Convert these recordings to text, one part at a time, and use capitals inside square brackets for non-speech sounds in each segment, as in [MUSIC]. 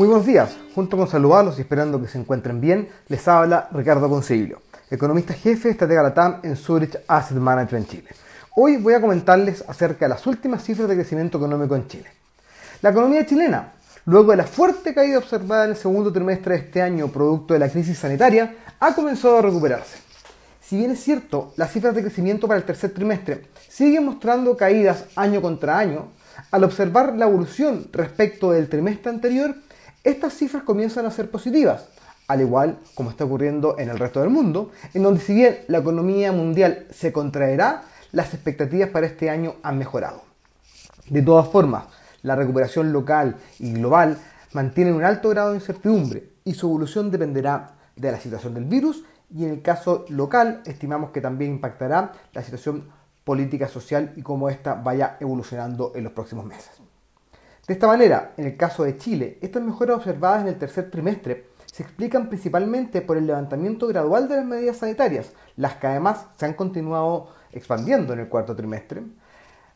Muy buenos días, junto con saludarlos y esperando que se encuentren bien, les habla Ricardo Consiglio, economista jefe de Estratega Latam en Zurich Asset Management Chile. Hoy voy a comentarles acerca de las últimas cifras de crecimiento económico en Chile. La economía chilena, luego de la fuerte caída observada en el segundo trimestre de este año producto de la crisis sanitaria, ha comenzado a recuperarse. Si bien es cierto, las cifras de crecimiento para el tercer trimestre siguen mostrando caídas año contra año, al observar la evolución respecto del trimestre anterior, estas cifras comienzan a ser positivas, al igual como está ocurriendo en el resto del mundo, en donde si bien la economía mundial se contraerá, las expectativas para este año han mejorado. De todas formas, la recuperación local y global mantienen un alto grado de incertidumbre y su evolución dependerá de la situación del virus y en el caso local estimamos que también impactará la situación política social y cómo ésta vaya evolucionando en los próximos meses. De esta manera, en el caso de Chile, estas mejoras observadas en el tercer trimestre se explican principalmente por el levantamiento gradual de las medidas sanitarias, las que además se han continuado expandiendo en el cuarto trimestre.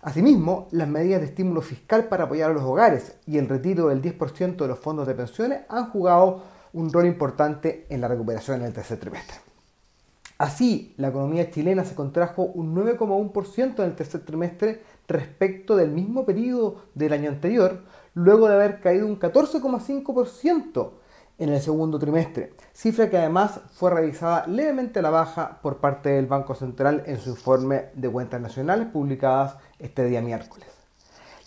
Asimismo, las medidas de estímulo fiscal para apoyar a los hogares y el retiro del 10% de los fondos de pensiones han jugado un rol importante en la recuperación en el tercer trimestre. Así, la economía chilena se contrajo un 9,1% en el tercer trimestre respecto del mismo periodo del año anterior, luego de haber caído un 14,5% en el segundo trimestre, cifra que además fue revisada levemente a la baja por parte del Banco Central en su informe de cuentas nacionales publicadas este día miércoles.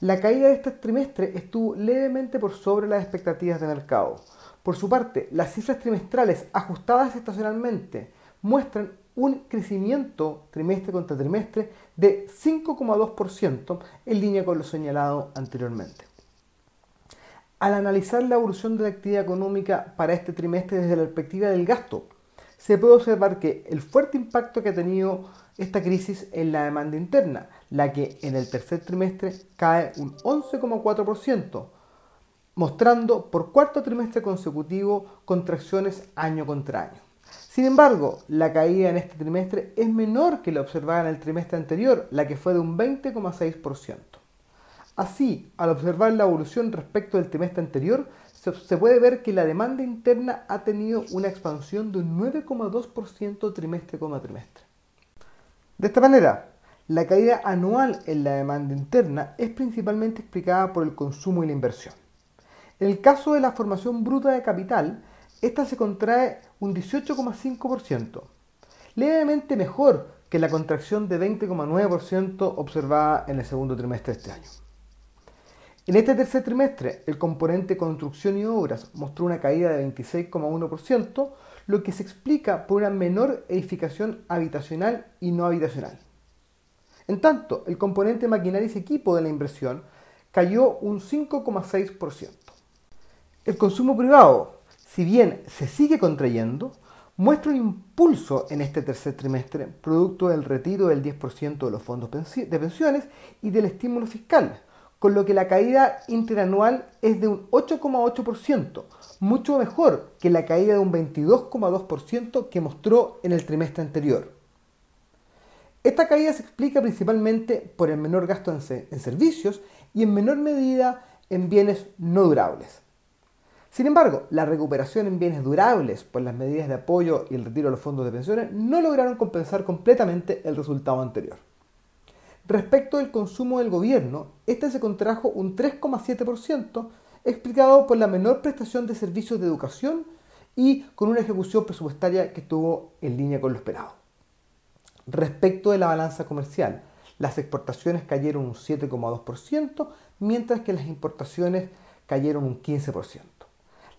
La caída de este trimestre estuvo levemente por sobre las expectativas de mercado. Por su parte, las cifras trimestrales ajustadas estacionalmente muestran un crecimiento trimestre contra trimestre de 5,2% en línea con lo señalado anteriormente. Al analizar la evolución de la actividad económica para este trimestre desde la perspectiva del gasto, se puede observar que el fuerte impacto que ha tenido esta crisis en la demanda interna, la que en el tercer trimestre cae un 11,4%, mostrando por cuarto trimestre consecutivo contracciones año contra año. Sin embargo, la caída en este trimestre es menor que la observada en el trimestre anterior, la que fue de un 20,6%. Así, al observar la evolución respecto del trimestre anterior, se, puede ver que la demanda interna ha tenido una expansión de un 9,2% trimestre como trimestre. De esta manera, la caída anual en la demanda interna es principalmente explicada por el consumo y la inversión. En el caso de la formación bruta de capital, esta se contrae un 18,5%, levemente mejor que la contracción de 20,9% observada en el segundo trimestre de este año. En este tercer trimestre, el componente construcción y obras mostró una caída de 26,1%, lo que se explica por una menor edificación habitacional y no habitacional. En tanto, el componente maquinaria y equipo de la inversión cayó un 5,6%. El consumo privado, si bien se sigue contrayendo, muestra un impulso en este tercer trimestre, producto del retiro del 10% de los fondos de pensiones y del estímulo fiscal, con lo que la caída interanual es de un 8,8%, mucho mejor que la caída de un 22,2% que mostró en el trimestre anterior. Esta caída se explica principalmente por el menor gasto en servicios y en menor medida en bienes no durables. Sin embargo, la recuperación en bienes durables por las medidas de apoyo y el retiro de los fondos de pensiones no lograron compensar completamente el resultado anterior. Respecto del consumo del gobierno, este se contrajo un 3,7%, explicado por la menor prestación de servicios de educación y con una ejecución presupuestaria que estuvo en línea con lo esperado. Respecto de la balanza comercial, las exportaciones cayeron un 7,2%, mientras que las importaciones cayeron un 15%.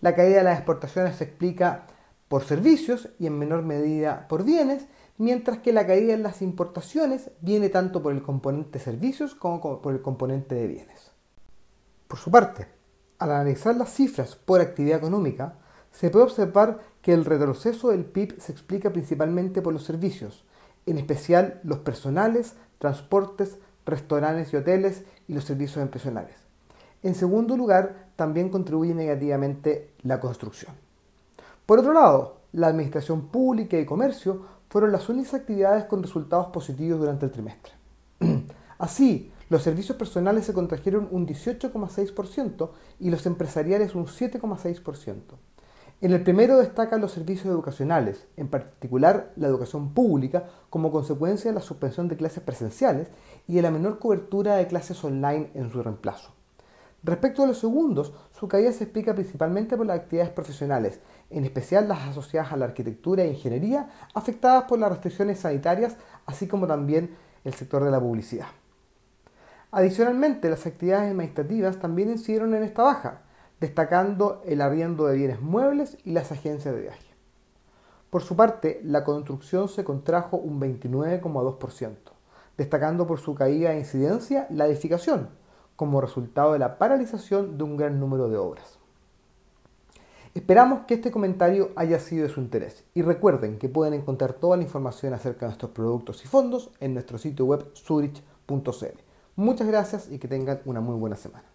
La caída de las exportaciones se explica por servicios y en menor medida por bienes, mientras que la caída en las importaciones viene tanto por el componente servicios como por el componente de bienes. Por su parte, al analizar las cifras por actividad económica, se puede observar que el retroceso del PIB se explica principalmente por los servicios, en especial los personales, transportes, restaurantes y hoteles y los servicios empresariales. En segundo lugar, también contribuye negativamente la construcción. Por otro lado, la administración pública y comercio fueron las únicas actividades con resultados positivos durante el trimestre. [CLEARS THROAT] Así, Los servicios personales se contrajeron un 18,6% y los empresariales un 7,6%. En el primero destacan los servicios educacionales, en particular la educación pública, como consecuencia de la suspensión de clases presenciales y de la menor cobertura de clases online en su reemplazo. Respecto a los segundos, su caída se explica principalmente por las actividades profesionales, en especial las asociadas a la arquitectura e ingeniería, afectadas por las restricciones sanitarias, así como también el sector de la publicidad. Adicionalmente, las actividades administrativas también incidieron en esta baja, destacando el arriendo de bienes muebles y las agencias de viaje. Por su parte, la construcción se contrajo un 29,2%, destacando por su caída de incidencia la edificación, como resultado de la paralización de un gran número de obras. Esperamos que este comentario haya sido de su interés y recuerden que pueden encontrar toda la información acerca de nuestros productos y fondos en nuestro sitio web zurich.cl. Muchas gracias y que tengan una muy buena semana.